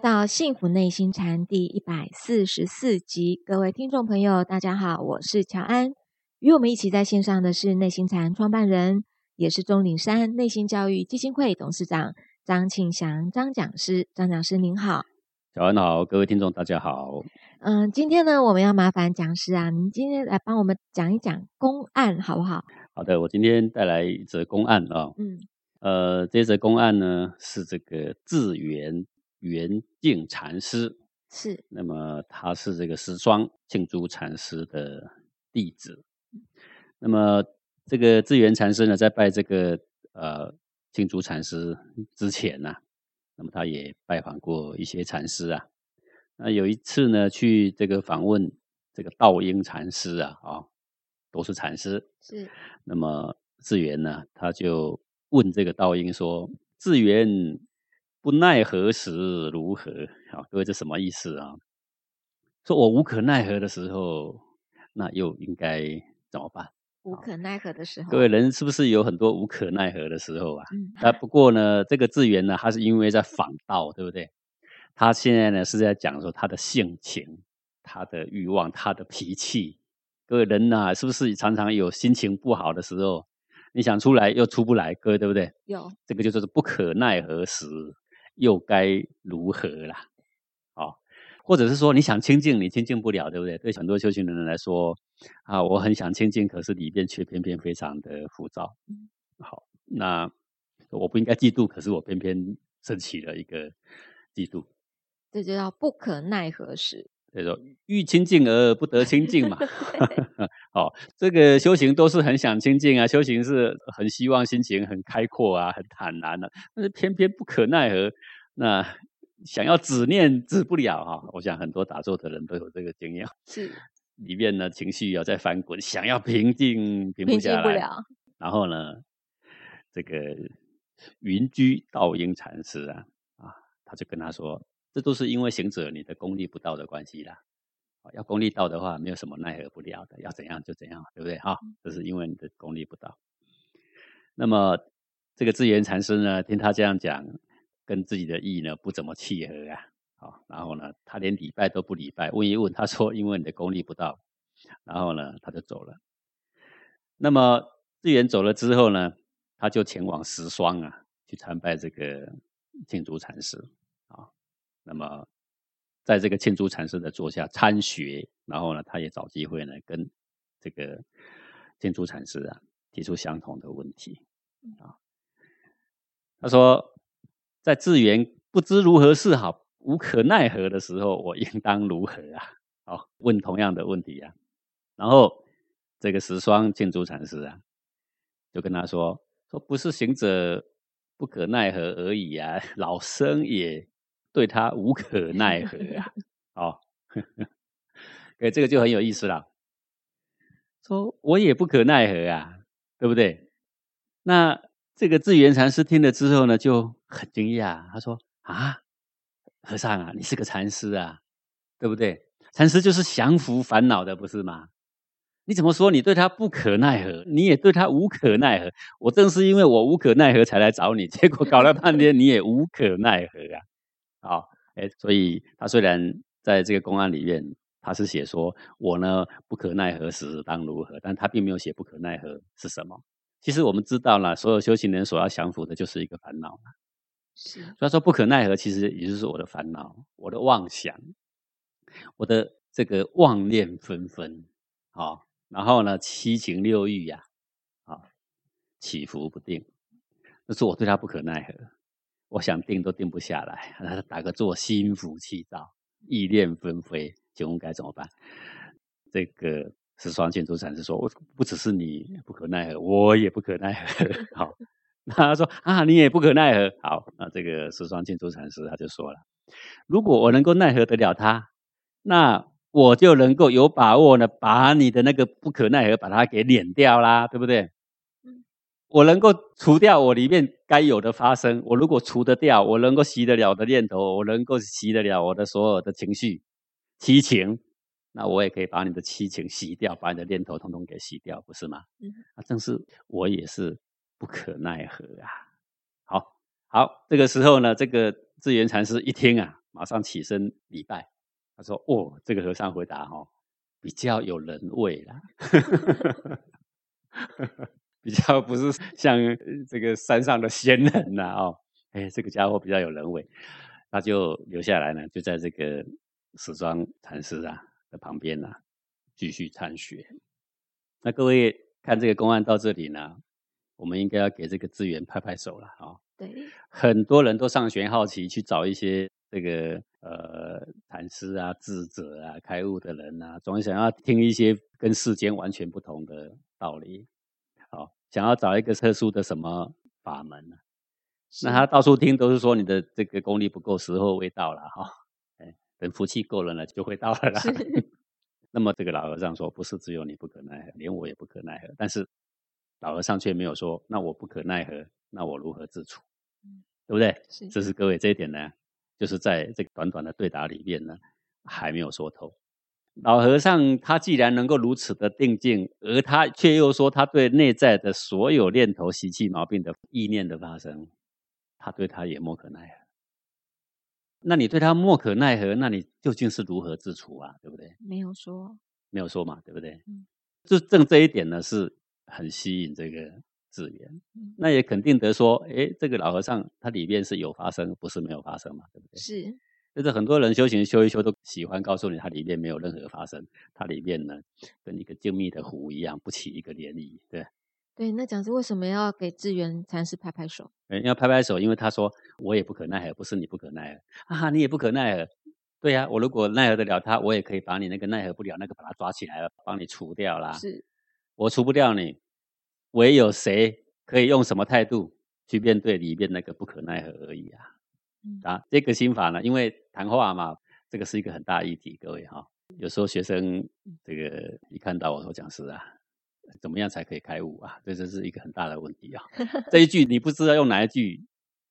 到《幸福内心禅》第一百四十四集，各位听众朋友，大家好，我是乔安。与我们一起在线上的是内心禅创办人，也是钟岭山内心教育基金会董事长张庆祥张讲师。张讲师您好，乔安好，各位听众大家好。嗯，今天呢，我们要麻烦讲师啊，您今天来帮我们讲一讲公案好不好？好的，我今天带来一则公案啊。嗯，呃，这则公案呢是这个智圆。圆净禅师是，那么他是这个十双净珠禅师的弟子。那么这个智圆禅师呢，在拜这个呃净珠禅师之前呢，那么他也拜访过一些禅师啊。那有一次呢，去这个访问这个道英禅师啊，啊，都是禅师。是。那么智圆呢，他就问这个道英说：“智圆。”不奈何时如何？好，各位这什么意思啊？说我无可奈何的时候，那又应该怎么办？无可奈何的时候，各位人是不是有很多无可奈何的时候啊？啊，不过呢，这个字源呢，他是因为在访道，对不对？他现在呢是在讲说他的性情、他的欲望、他的脾气。各位人呐，是不是常常有心情不好的时候？你想出来又出不来，各位对不对？有这个就是不可奈何时。又该如何啦？哦，或者是说你想清净，你清净不了，对不对？对很多修行的人来说，啊，我很想清净，可是里边却偏偏非常的浮躁。好，那我不应该嫉妒，可是我偏偏升起了一个嫉妒，这就叫不可奈何时。叫做欲清净而不得清净嘛。好，这个修行都是很想清净啊，修行是很希望心情很开阔啊，很坦然的，但是偏偏不可奈何。那想要止念止不了啊，我想很多打坐的人都有这个经验。是，里面呢情绪要在翻滚，想要平静平不下来。然后呢，这个云居道英禅师啊啊，他就跟他说。这都是因为行者你的功力不到的关系啦，要功力到的话，没有什么奈何不了的，要怎样就怎样，对不对？哈，这是因为你的功力不到。那么这个智圆禅师呢，听他这样讲，跟自己的意呢不怎么契合啊，好，然后呢，他连礼拜都不礼拜，问一问，他说因为你的功力不到，然后呢，他就走了。那么智圆走了之后呢，他就前往石霜啊，去参拜这个净竹禅师。那么，在这个庆珠禅师的座下参学，然后呢，他也找机会呢，跟这个庆珠禅师啊提出相同的问题啊。他说，在智源不知如何是好、无可奈何的时候，我应当如何啊？好，问同样的问题啊。然后这个十双庆珠禅师啊，就跟他说：说不是行者不可奈何而已啊，老僧也。对他无可奈何 啊！哦，哎，这个就很有意思了。说我也不可奈何啊，对不对？那这个智圆禅师听了之后呢，就很惊讶。他说：“啊，和尚啊，你是个禅师啊，对不对？禅师就是降服烦恼的，不是吗？你怎么说你对他不可奈何？你也对他无可奈何？我正是因为我无可奈何才来找你，结果搞了半天你也无可奈何啊！”好，哎，所以他虽然在这个公案里面，他是写说我呢不可奈何时当如何，但他并没有写不可奈何是什么。其实我们知道了，所有修行人所要降服的就是一个烦恼是，所以说不可奈何，其实也就是我的烦恼，我的妄想，我的这个妄念纷纷，好，然后呢七情六欲呀，啊，起伏不定，那是我对他不可奈何。我想定都定不下来，那 打个坐，心浮气躁，意念纷飞，请问该怎么办？这个十双建筑禅师说：“我不只是你不可奈何，我也不可奈何。”好，那他说：“啊，你也不可奈何。”好，那这个十双建筑禅师他就说了：“如果我能够奈何得了他，那我就能够有把握呢，把你的那个不可奈何把它给碾掉啦，对不对？”我能够除掉我里面该有的发生，我如果除得掉，我能够洗得了的念头，我能够洗得了我的所有的情绪、七情，那我也可以把你的七情洗掉，把你的念头统统给洗掉，不是吗？嗯，啊，正是我也是不可奈何啊。好，好，这个时候呢，这个智圆禅师一听啊，马上起身礼拜。他说：“哦，这个和尚回答哈，比较有人味啦，比较 不是像这个山上的仙人呐哦，哎，这个家伙比较有人味，他就留下来呢，就在这个史庄禅师啊的旁边呢，继续参学。那各位看这个公案到这里呢，我们应该要给这个资源拍拍手了啊。对，很多人都上学好奇去找一些。”这个呃，禅师啊，智者啊，开悟的人啊，总想要听一些跟世间完全不同的道理，好，想要找一个特殊的什么法门呢？那他到处听都是说你的这个功力不够，时候未到了哈，哎，等福气够了呢，就会到了啦。那么这个老和尚说，不是只有你不可奈何，连我也不可奈何。但是老和尚却没有说，那我不可奈何，那我如何自处？对不对？是，这是各位这一点呢。就是在这个短短的对答里面呢，还没有说透。老和尚他既然能够如此的定静，而他却又说他对内在的所有念头、习气、毛病的意念的发生，他对他也莫可奈何。那你对他莫可奈何，那你究竟是如何自处啊？对不对？没有说，没有说嘛，对不对？嗯，就正这一点呢，是很吸引这个。资源，那也肯定得说，哎，这个老和尚他里面是有发生，不是没有发生嘛，对不对？是，就是很多人修行修一修，都喜欢告诉你，它里面没有任何发生，它里面呢，跟一个静谧的湖一样，不起一个涟漪，对。对，那讲师为什么要给智源禅师拍拍手？嗯，要拍拍手，因为他说我也不可奈何，不是你不可奈何 啊，你也不可奈何。对呀，我如果奈何得了他，我也可以把你那个奈何不了那个把他抓起来了，帮你除掉啦。是，我除不掉你。唯有谁可以用什么态度去面对里面那个不可奈何而已啊！啊，这个心法呢，因为谈话嘛，这个是一个很大议题，各位哈。有时候学生这个一看到我说讲师啊，怎么样才可以开悟啊？这这是一个很大的问题啊。这一句你不知道用哪一句，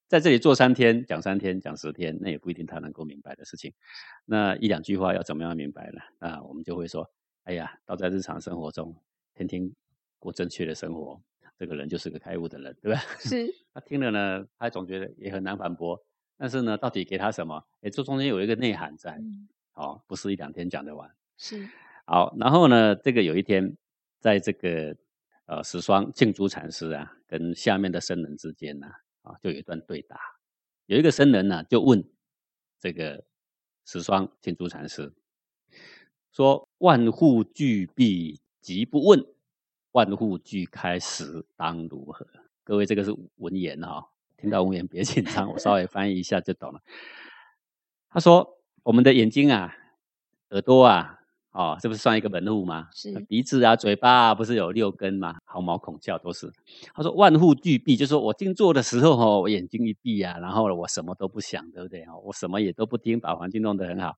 在这里做三天讲三天讲十天，那也不一定他能够明白的事情。那一两句话要怎么样明白呢？啊，我们就会说，哎呀，倒在日常生活中，天天。过正确的生活，这个人就是个开悟的人，对吧？是。他听了呢，他总觉得也很难反驳。但是呢，到底给他什么？哎，这中间有一个内涵在，哦，不是一两天讲得完。是。好，然后呢，这个有一天，在这个呃十双净珠禅师啊，跟下面的僧人之间呢，啊，就有一段对答。有一个僧人呢，就问这个十双净珠禅师，说：“万户俱闭，即不问。”万户俱开时当如何？各位，这个是文言哈，听到文言别紧张，我稍微翻译一下就懂了。他说：“我们的眼睛啊，耳朵啊，哦，这不是算一个门户吗？是鼻子啊，嘴巴啊，不是有六根吗？毫毛孔窍都是。”他说：“万户俱闭，就是说我静坐的时候哈，我眼睛一闭啊，然后我什么都不想，对不对？我什么也都不听，把环境弄得很好。”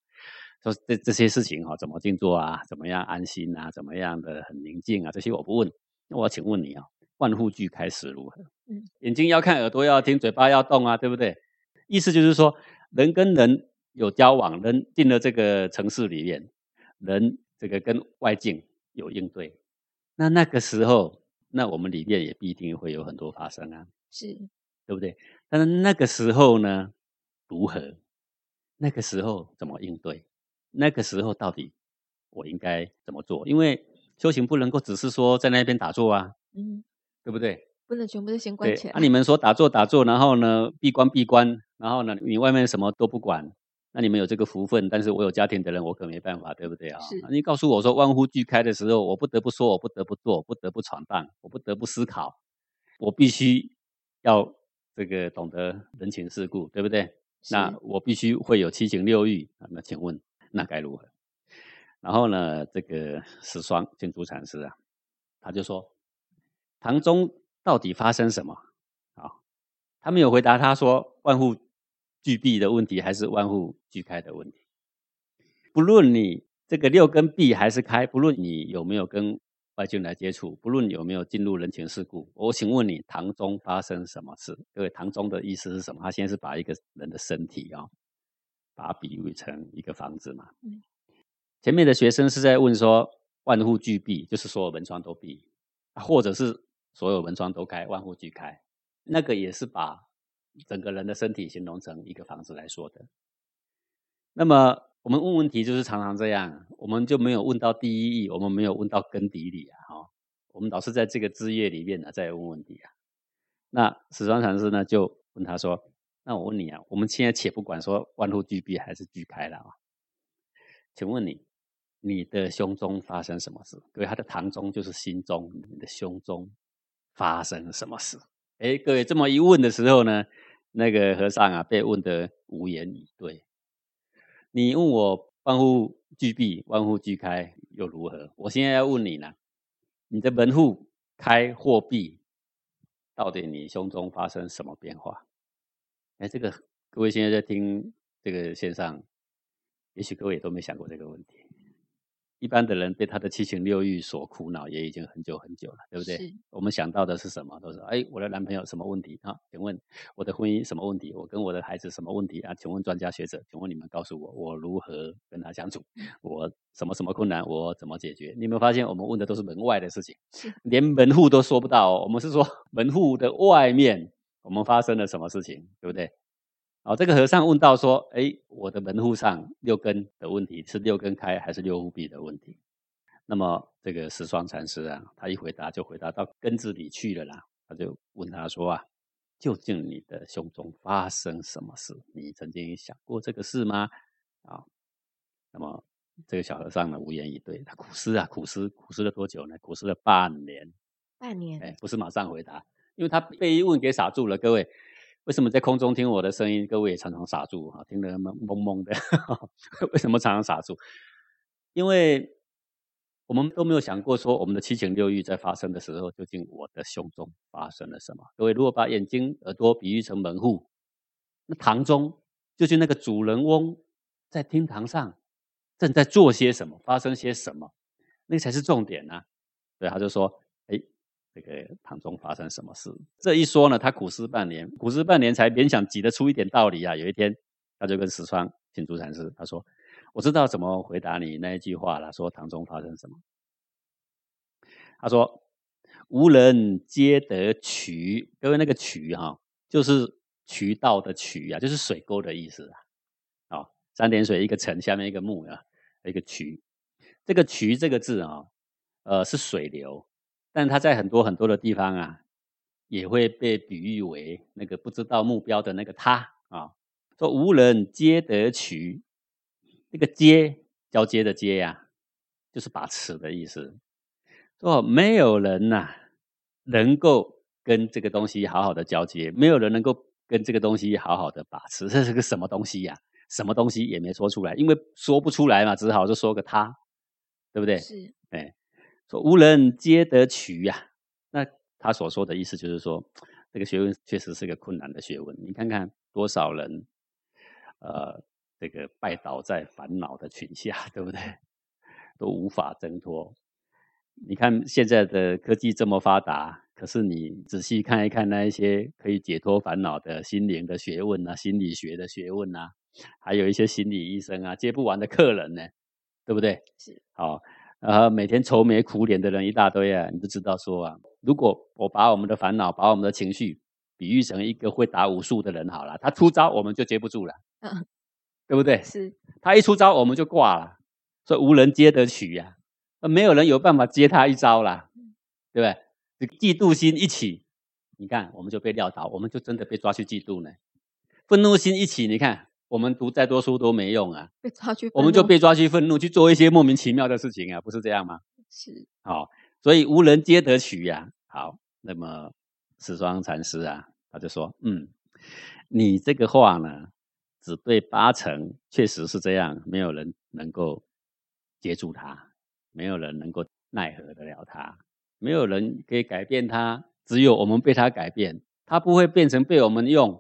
说这这些事情哈，怎么静坐啊？怎么样安心啊？怎么样的很宁静啊？这些我不问。那我请问你啊，万户俱开始如何？嗯，眼睛要看，耳朵要听，嘴巴要动啊，对不对？意思就是说，人跟人有交往，人进了这个城市里面，人这个跟外境有应对，那那个时候，那我们里面也必定会有很多发生啊，是，对不对？但是那个时候呢，如何？那个时候怎么应对？那个时候到底我应该怎么做？因为修行不能够只是说在那边打坐啊，嗯，对不对？不能全部都先关起来。那你们说打坐打坐，然后呢闭关闭关，然后呢你外面什么都不管，那你们有这个福分，但是我有家庭的人，我可没办法，对不对啊？是。你告诉我说万户俱开的时候，我不得不说，我不得不做，不得不闯荡，我不得不思考，我必须要这个懂得人情世故，对不对？那我必须会有七情六欲。那请问？那该如何？然后呢，这个十双净珠禅师啊，他就说：堂中到底发生什么？啊，他没有回答。他说：万户俱闭的问题，还是万户俱开的问题？不论你这个六根闭还是开，不论你有没有跟外境来接触，不论有没有进入人情世故，我请问你，堂中发生什么事？各位，堂中的意思是什么？他先是把一个人的身体啊。把它比喻成一个房子嘛。前面的学生是在问说，万户俱闭，就是所有门窗都闭，或者是所有门窗都开，万户俱开。那个也是把整个人的身体形容成一个房子来说的。那么我们问问题就是常常这样，我们就没有问到第一义，我们没有问到根底里啊，哈，我们老是在这个枝叶里面呢在问问题啊。那史双禅师呢就问他说：“那我问你啊，我们现在且不管说万户俱闭还是俱开了啊，请问你，你的胸中发生什么事？各位，他的堂中就是心中，你的胸中发生什么事？哎，各位这么一问的时候呢，那个和尚啊被问得无言以对。你问我万户俱闭、万户俱开又如何？我现在要问你呢，你的门户开或闭？”到底你胸中发生什么变化？哎，这个各位现在在听这个线上，也许各位也都没想过这个问题。一般的人被他的七情六欲所苦恼，也已经很久很久了，对不对？我们想到的是什么？都是哎，我的男朋友什么问题啊？请问我的婚姻什么问题？我跟我的孩子什么问题啊？请问专家学者，请问你们告诉我，我如何跟他相处？我什么什么困难？我怎么解决？你有没有发现，我们问的都是门外的事情，连门户都说不到。我们是说 门户的外面，我们发生了什么事情，对不对？哦，这个和尚问到说：“哎，我的门户上六根的问题是六根开还是六户闭的问题？”那么这个十双禅师啊，他一回答就回答到根子里去了啦。他就问他说：“啊，究竟你的胸中发生什么事？你曾经想过这个事吗？”啊，那么这个小和尚呢，无言以对。他苦思啊，苦思，苦思了多久呢？苦思了半年。半年？哎，不是马上回答，因为他被一问给傻住了。各位。为什么在空中听我的声音，各位也常常傻住哈，听得懵懵懵的？为什么常常傻住？因为我们都没有想过说，我们的七情六欲在发生的时候，究竟我的胸中发生了什么？各位如果把眼睛、耳朵比喻成门户，那堂中究竟那个主人翁在厅堂上正在做些什么，发生些什么？那个才是重点呢。对，他就说。这个唐中发生什么事？这一说呢，他苦思半年，苦思半年才勉强挤得出一点道理啊。有一天，他就跟石川请朱禅师，他说：“我知道怎么回答你那一句话了。说唐中发生什么？”他说：“无人皆得渠。”各位，那个渠哈，就是渠道的渠啊，就是水沟的意思啊。哦，三点水一个城，下面一个木啊，一个渠。这个渠这个字啊，呃，是水流。但他在很多很多的地方啊，也会被比喻为那个不知道目标的那个他啊。说无人皆得取，那个接交接的接呀，就是把持的意思。说没有人呐，能够跟这个东西好好的交接，没有人能够跟这个东西好好的把持。这是个什么东西呀？什么东西也没说出来，因为说不出来嘛，只好就说个他，对不对？是，哎。说无人皆得取呀，那他所说的意思就是说，这个学问确实是个困难的学问。你看看多少人，呃，这个拜倒在烦恼的群下，对不对？都无法挣脱。你看现在的科技这么发达，可是你仔细看一看那一些可以解脱烦恼的心灵的学问啊，心理学的学问啊，还有一些心理医生啊，接不完的客人呢，对不对？是，好。呃，每天愁眉苦脸的人一大堆啊，你就知道说啊，如果我把我们的烦恼、把我们的情绪比喻成一个会打武术的人好了，他出招我们就接不住了，嗯，对不对？是，他一出招我们就挂了，所以无人接得取呀，没有人有办法接他一招啦，对不对？嫉妒心一起，你看我们就被撂倒，我们就真的被抓去嫉妒呢。愤怒心一起，你看。我们读再多书都没用啊！被抓去，我们就被抓去愤怒，去做一些莫名其妙的事情啊，不是这样吗？是，好，所以无人皆得取呀。好，那么十双禅师啊，他就说：“嗯，你这个话呢，只对八成，确实是这样，没有人能够接住他，没有人能够奈何得了他，没有人可以改变他，只有我们被他改变，他不会变成被我们用。”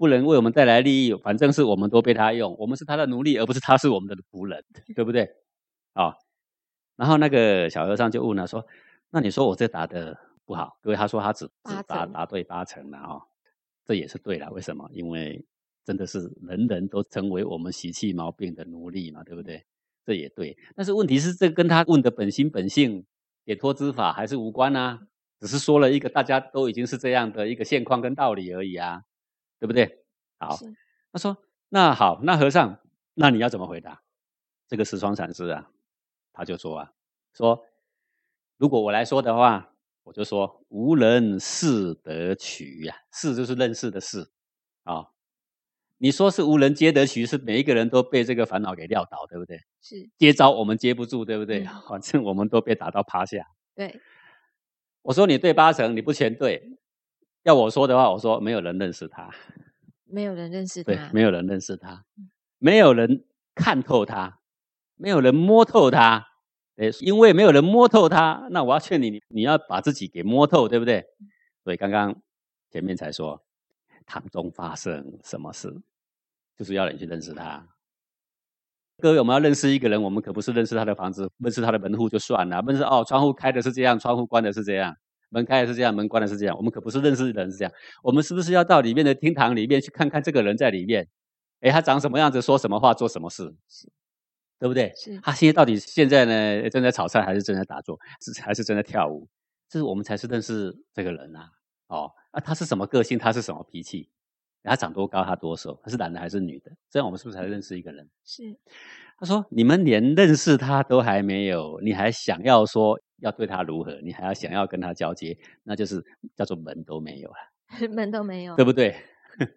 不能为我们带来利益，反正是我们都被他用，我们是他的奴隶，而不是他是我们的仆人，对不对？啊，然后那个小和尚就问了说：“那你说我这答的不好？”各位他说他只只答答对八成了啊，这也是对了。为什么？因为真的是人人都成为我们习气毛病的奴隶嘛，对不对？这也对。但是问题是，这跟他问的本心本性解脱之法还是无关啊，只是说了一个大家都已经是这样的一个现况跟道理而已啊。对不对？好，他说：“那好，那和尚，那你要怎么回答？这个石窗禅师啊，他就说啊，说如果我来说的话，我就说无人识得取呀，识就是认识的识啊。你说是无人接得取，是每一个人都被这个烦恼给撂倒，对不对？是接招我们接不住，对不对？反正我们都被打到趴下。对，我说你对八成，你不全对。要我说的话，我说没有人认识他，没有人认识他，对，没有人认识他，没有人看透他，没有人摸透他。诶，因为没有人摸透他，那我要劝你，你要把自己给摸透，对不对？所以刚刚前面才说，堂中发生什么事？就是要你去认识他，各位，我们要认识一个人，我们可不是认识他的房子，认识他的门户就算了，认识哦，窗户开的是这样，窗户关的是这样，门开的是这样，门关的是这样，我们可不是认识人是这样，我们是不是要到里面的厅堂里面去看看这个人在里面？哎，他长什么样子，说什么话，做什么事，对不对？是他现在到底现在呢，正在炒菜还是正在打坐，是还是正在跳舞？这是我们才是认识这个人啊！哦，啊，他是什么个性？他是什么脾气？他长多高？他多瘦？他是男的还是女的？这样我们是不是才认识一个人？是。他说：“你们连认识他都还没有，你还想要说要对他如何？你还要想要跟他交接，那就是叫做门都没有了，门都没有，对不对？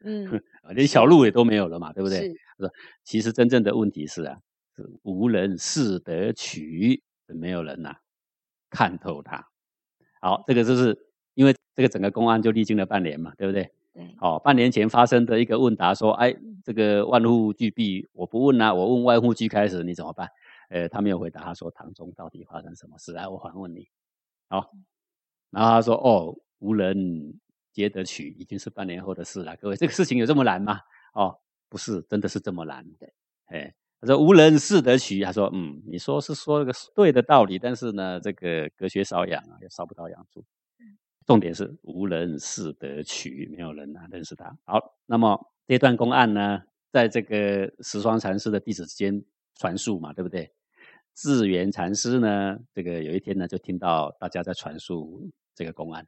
嗯，连小路也都没有了嘛，对不对？他说：其实真正的问题是啊，是无人识得取，没有人呐看透他。好，这个就是因为这个整个公安就历经了半年嘛，对不对？”对，哦，半年前发生的一个问答，说，哎，这个万户俱闭，我不问啊，我问万户俱开始，你怎么办？呃，他没有回答，他说唐中到底发生什么事？来，我反问你，好，然后他说，哦，无人接得取，已经是半年后的事了。各位，这个事情有这么难吗？哦，不是，真的是这么难。的，哎，他说无人识得取，他说，嗯，你说是说了个对的道理，但是呢，这个隔靴搔痒啊，也搔不到痒处。重点是无人识得取，没有人啊认识他。好，那么这段公案呢，在这个十双禅师的弟子之间传述嘛，对不对？智圆禅师呢，这个有一天呢，就听到大家在传述这个公案，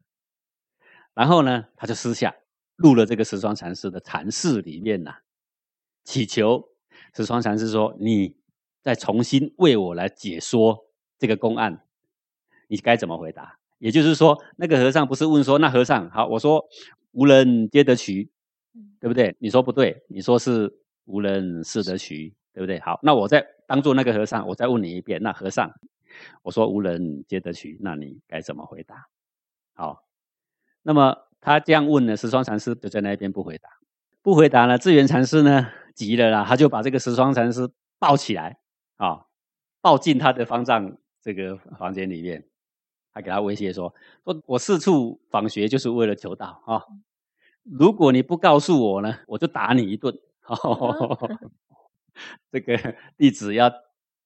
然后呢，他就私下入了这个十双禅师的禅室里面呐，祈求十双禅师说：“你再重新为我来解说这个公案，你该怎么回答？”也就是说，那个和尚不是问说：“那和尚好，我说无人皆得取，对不对？你说不对，你说是无人是得取，对不对？好，那我再当做那个和尚，我再问你一遍。那和尚，我说无人皆得取，那你该怎么回答？好，那么他这样问呢，十双禅师就在那边不回答，不回答呢，智圆禅师呢急了啦，他就把这个十双禅师抱起来啊，抱进他的方丈这个房间里面。他给他威胁说：“说我四处访学就是为了求道啊！如果你不告诉我呢，我就打你一顿。这个弟子要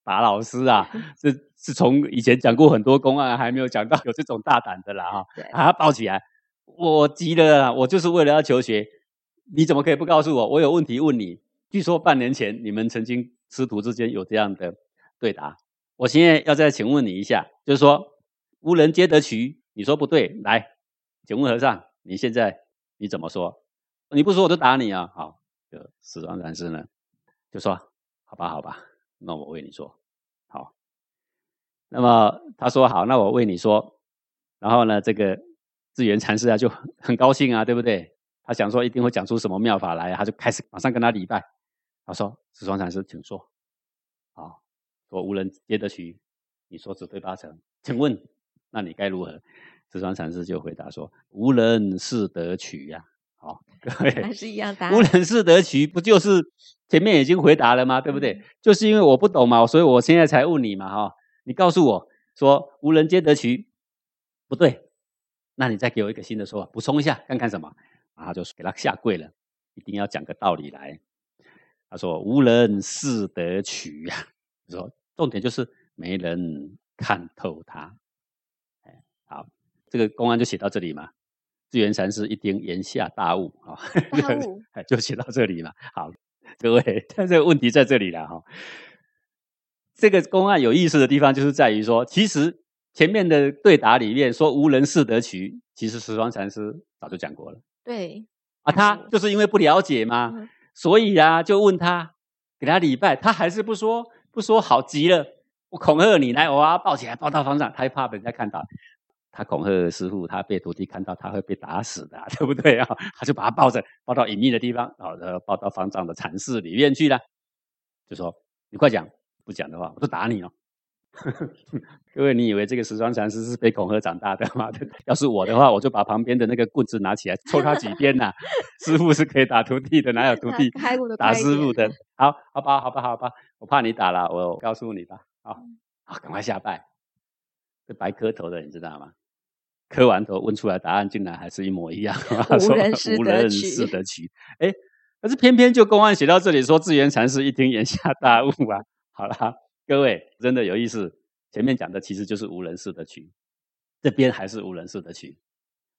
打老师啊，这是从以前讲过很多公案，还没有讲到有这种大胆的啦哈！把他抱起来，我急了，我就是为了要求学，你怎么可以不告诉我？我有问题问你。据说半年前你们曾经师徒之间有这样的对答，我现在要再请问你一下，就是说。”无人接得取，你说不对。来，请问和尚，你现在你怎么说？你不说我就打你啊！好，就十双禅师呢，就说好吧，好吧，那我为你说好。那么他说好，那我为你说。然后呢，这个智圆禅师啊就很高兴啊，对不对？他想说一定会讲出什么妙法来，他就开始马上跟他礼拜。他说：十双禅师，请说。好，说无人接得取，你说只对八成，请问？那你该如何？智川禅师就回答说：“无人是得取呀。”好，各位还是一样答。无人是得取，不就是前面已经回答了吗？对不对？就是因为我不懂嘛，所以我现在才问你嘛。哈，你告诉我说无人皆得取，不对，那你再给我一个新的说法，补充一下，看看什么？然后就给他下跪了，一定要讲个道理来。他说：“无人是得取呀。”说重点就是没人看透他。好，这个公案就写到这里嘛。智圆禅师一听，言下大悟啊，就写到这里嘛。好，各位，但这个问题在这里了哈。这个公案有意思的地方，就是在于说，其实前面的对答里面说无人识得取，其实十方禅师早就讲过了。对啊，他就是因为不了解嘛，所以啊，就问他给他礼拜，他还是不说，不说好极了，我恐吓你来，我要抱起来抱到方丈，他怕被人家看到，他恐吓师傅，他被徒弟看到，他会被打死的，对不对啊？他就把他抱着，抱到隐秘的地方，然后，抱到方丈的禅室里面去了，就说你快讲，不讲的话，我就打你哦。各位，你以为这个石霜禅师是被恐吓长大的吗？要是我的话，我就把旁边的那个棍子拿起来抽他几鞭呐！师傅是可以打徒弟的，哪有徒弟打师傅的？好好吧，好吧，好吧，我怕你打了，我告诉你吧。好，好，赶快下拜。这白磕头的，你知道吗？磕完头问出来答案，竟然还是一模一样。无人识得取。哎，可是偏偏就公案写到这里说，智圆禅师一听，眼下大悟啊！好了。各位真的有意思，前面讲的其实就是无人识的曲，这边还是无人识的曲，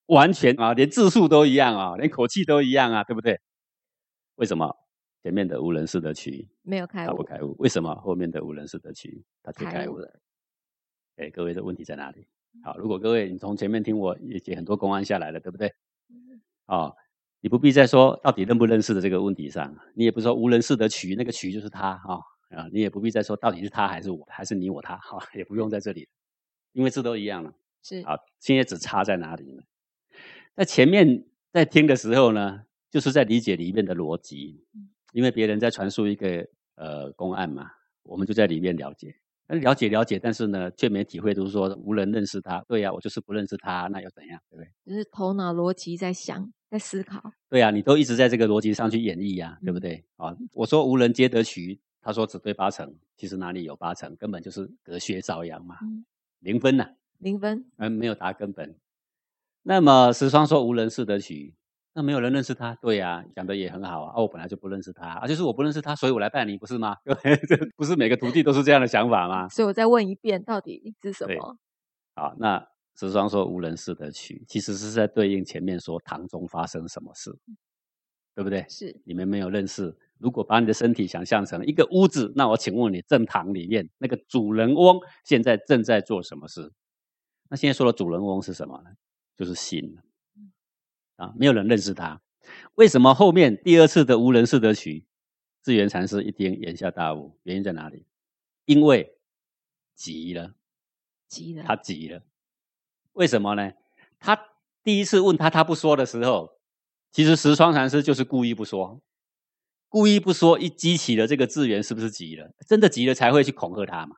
完全啊，连字数都一样啊，连口气都一样啊，对不对？为什么前面的无人识的曲没有开悟？他不开悟，为什么后面的无人识的曲他却开悟了？哎，各位的问题在哪里？好，如果各位你从前面听我也解很多公案下来了，对不对？哦，你不必再说到底认不认识的这个问题上，你也不说无人识的渠，那个渠就是他哈。啊，你也不必再说到底是他还是我，还是你我他，好，也不用在这里，因为字都一样了。是，好，现在只差在哪里呢？在前面在听的时候呢，就是在理解里面的逻辑，因为别人在传输一个呃公案嘛，我们就在里面了解，那了解了解，但是呢，却没体会，就是说无人认识他。对呀，我就是不认识他，那又怎样？对不对？就是头脑逻辑在想，在思考。对呀，你都一直在这个逻辑上去演绎呀，对不对？啊，我说无人皆得取。他说只对八成，其实哪里有八成，根本就是隔靴搔痒嘛，零分呐，零分，嗯，没有答根本。那么石霜说无人识得取，那没有人认识他，对呀，讲的也很好啊。哦，我本来就不认识他，啊，就是我不认识他，所以我来拜你，不是吗？这不是每个徒弟都是这样的想法吗？所以我再问一遍，到底是什么？好，那石霜说无人识得取，其实是在对应前面说堂中发生什么事，对不对？是，你们没有认识。如果把你的身体想象成一个屋子，那我请问你，正堂里面那个主人翁现在正在做什么事？那现在说的主人翁是什么呢？就是心啊，没有人认识他。为什么后面第二次的无人识得取，智源禅师一听眼下大悟，原因在哪里？因为急了，急了，他急了。为什么呢？他第一次问他，他不说的时候，其实石窗禅师就是故意不说。故意不说，一激起了这个智源，是不是急了？真的急了才会去恐吓他嘛，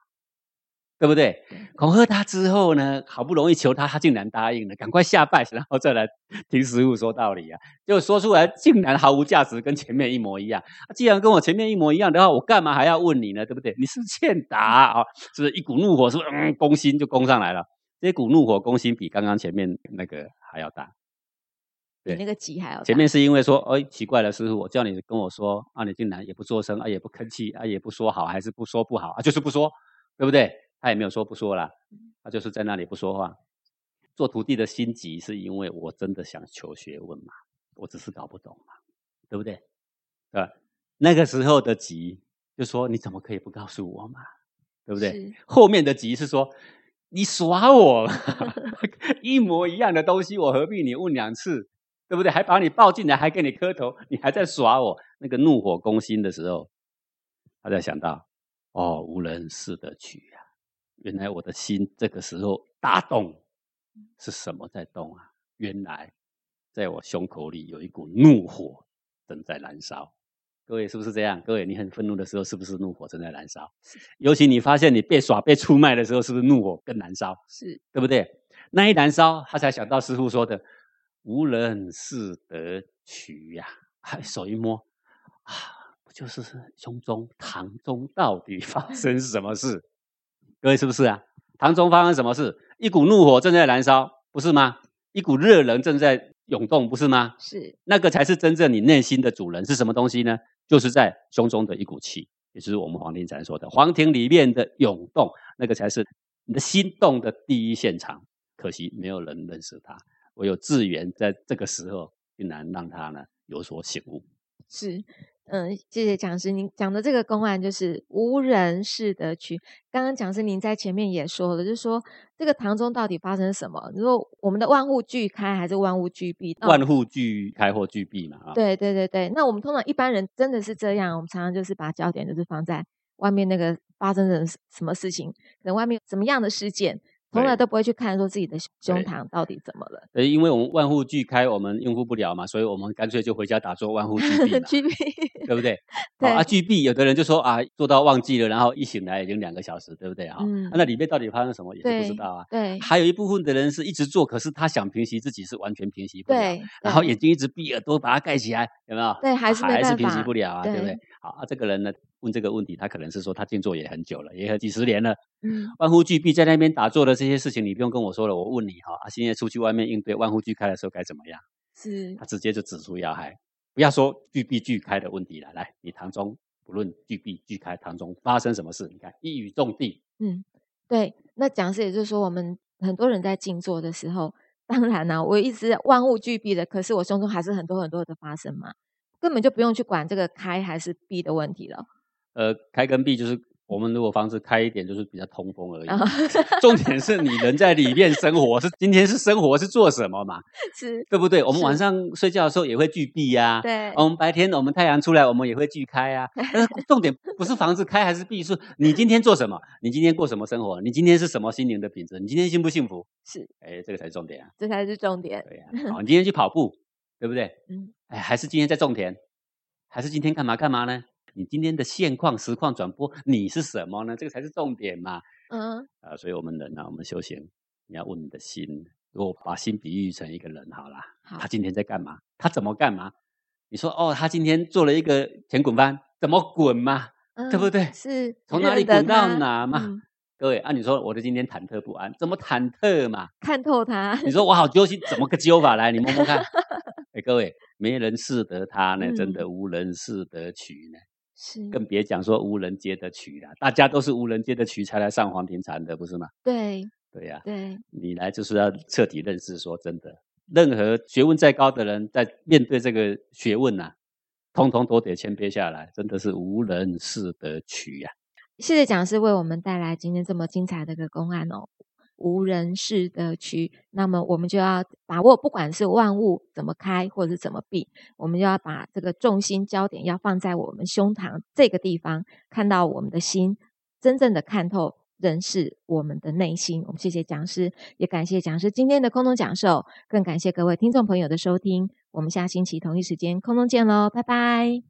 对不对？恐吓他之后呢，好不容易求他，他竟然答应了，赶快下拜，然后再来听师傅说道理啊。就说出来，竟然毫无价值，跟前面一模一样。既然跟我前面一模一样的话，我干嘛还要问你呢？对不对？你是欠打啊，是不是？一股怒火，是不是？嗯，攻心就攻上来了。这股怒火攻心比刚刚前面那个还要大。比那个急还要。前面是因为说，哎，奇怪了，师傅，我叫你跟我说，啊，你竟然也不做声，啊，也不吭气，啊，也不说好，还是不说不好，啊，就是不说，对不对？他也没有说不说啦，他就是在那里不说话。做徒弟的心急，是因为我真的想求学问嘛，我只是搞不懂嘛，对不对？对吧？那个时候的急，就说你怎么可以不告诉我嘛，对不对？后面的急是说，你耍我，一模一样的东西，我何必你问两次？对不对？还把你抱进来，还给你磕头，你还在耍我？那个怒火攻心的时候，他在想到：哦，无人识得取呀！原来我的心这个时候大动，是什么在动啊？原来在我胸口里有一股怒火正在燃烧。各位是不是这样？各位，你很愤怒的时候，是不是怒火正在燃烧？尤其你发现你被耍、被出卖的时候，是不是怒火更燃烧？是对不对？那一燃烧，他才想到师傅说的。无人是得取呀！手一摸，啊，不就是胸中堂中到底发生什么事？各位是不是啊？堂中发生什么事？一股怒火正在燃烧，不是吗？一股热能正在涌动，不是吗？是，那个才是真正你内心的主人是什么东西呢？就是在胸中的一股气，也就是我们黄庭禅说的黄庭里面的涌动，那个才是你的心动的第一现场。可惜没有人认识他，唯有智源在这个时候，竟然让他呢有所醒悟。是，嗯，谢谢讲师，您讲的这个公案就是无人是得区。刚刚讲师您在前面也说了，就是说这个堂中到底发生什么？你说我们的万户俱开还是万户俱闭？万户俱开或俱闭嘛？啊，对对对对。那我们通常一般人真的是这样，我们常常就是把焦点就是放在外面那个发生的什么事情，可能外面什么样的事件。从来都不会去看说自己的胸膛到底怎么了。呃，因为我们万户俱开，我们应付不了嘛，所以我们干脆就回家打坐万户俱 闭俱闭，对不对？对啊，俱闭，有的人就说啊，做到忘记了，然后一醒来已经两个小时，对不对啊？嗯。那里面到底发生什么也是不知道啊。对。还有一部分的人是一直做，可是他想平息自己是完全平息不了。对。然后眼睛一直闭，耳朵把它盖起来，有没有？对，还是还是平息不了啊，对不对？好啊，这个人呢？问这个问题，他可能是说他静坐也很久了，也有几十年了。嗯，万户俱闭，在那边打坐的这些事情，你不用跟我说了。我问你哈，现在出去外面应对万户俱开的时候该怎么样？是，他直接就指出要害，不要说俱闭俱开的问题了。来，你堂中不论俱闭俱开，堂中发生什么事？你看一语中的。嗯，对。那讲师也就是说，我们很多人在静坐的时候，当然呢，我一直万物俱闭的，可是我胸中还是很多很多的发生嘛，根本就不用去管这个开还是闭的问题了。呃，开跟闭就是我们如果房子开一点，就是比较通风而已。重点是你人在里面生活，是今天是生活是做什么嘛？是，对不对？我们晚上睡觉的时候也会聚闭呀。对。我们白天我们太阳出来，我们也会聚开啊。但是重点不是房子开还是闭，是你今天做什么？你今天过什么生活？你今天是什么心灵的品质？你今天幸不幸福？是。哎，这个才是重点啊。这才是重点。对呀。好，你今天去跑步，对不对？嗯。哎，还是今天在种田，还是今天干嘛干嘛呢？你今天的现况实况转播，你是什么呢？这个才是重点嘛。嗯啊，所以我们人啊，我们修行，你要问你的心。如果把心比喻成一个人好了，他今天在干嘛？他怎么干嘛？你说哦，他今天做了一个前滚翻，怎么滚嘛？对不对？是从哪里滚到哪嘛？各位，按你说，我的今天忐忑不安，怎么忐忑嘛？看透他。你 说我好揪心，怎么个揪法？来，你摸摸看。哎，各位，没人识得他呢，真的无人识得取呢。更别讲说无人接的取了，大家都是无人接的取才来上黄庭禅的，不是吗？对，对呀，对，你来就是要彻底认识，说真的，任何学问再高的人，在面对这个学问呐，通通都得谦卑下来，真的是无人是得取呀。谢谢讲师为我们带来今天这么精彩的一个公案哦。无人是的区，那么我们就要把握，不管是万物怎么开或者是怎么闭，我们就要把这个重心焦点要放在我们胸膛这个地方，看到我们的心，真正的看透人是我们的内心。我们谢谢讲师，也感谢讲师今天的空中讲授，更感谢各位听众朋友的收听。我们下星期同一时间空中见喽，拜拜。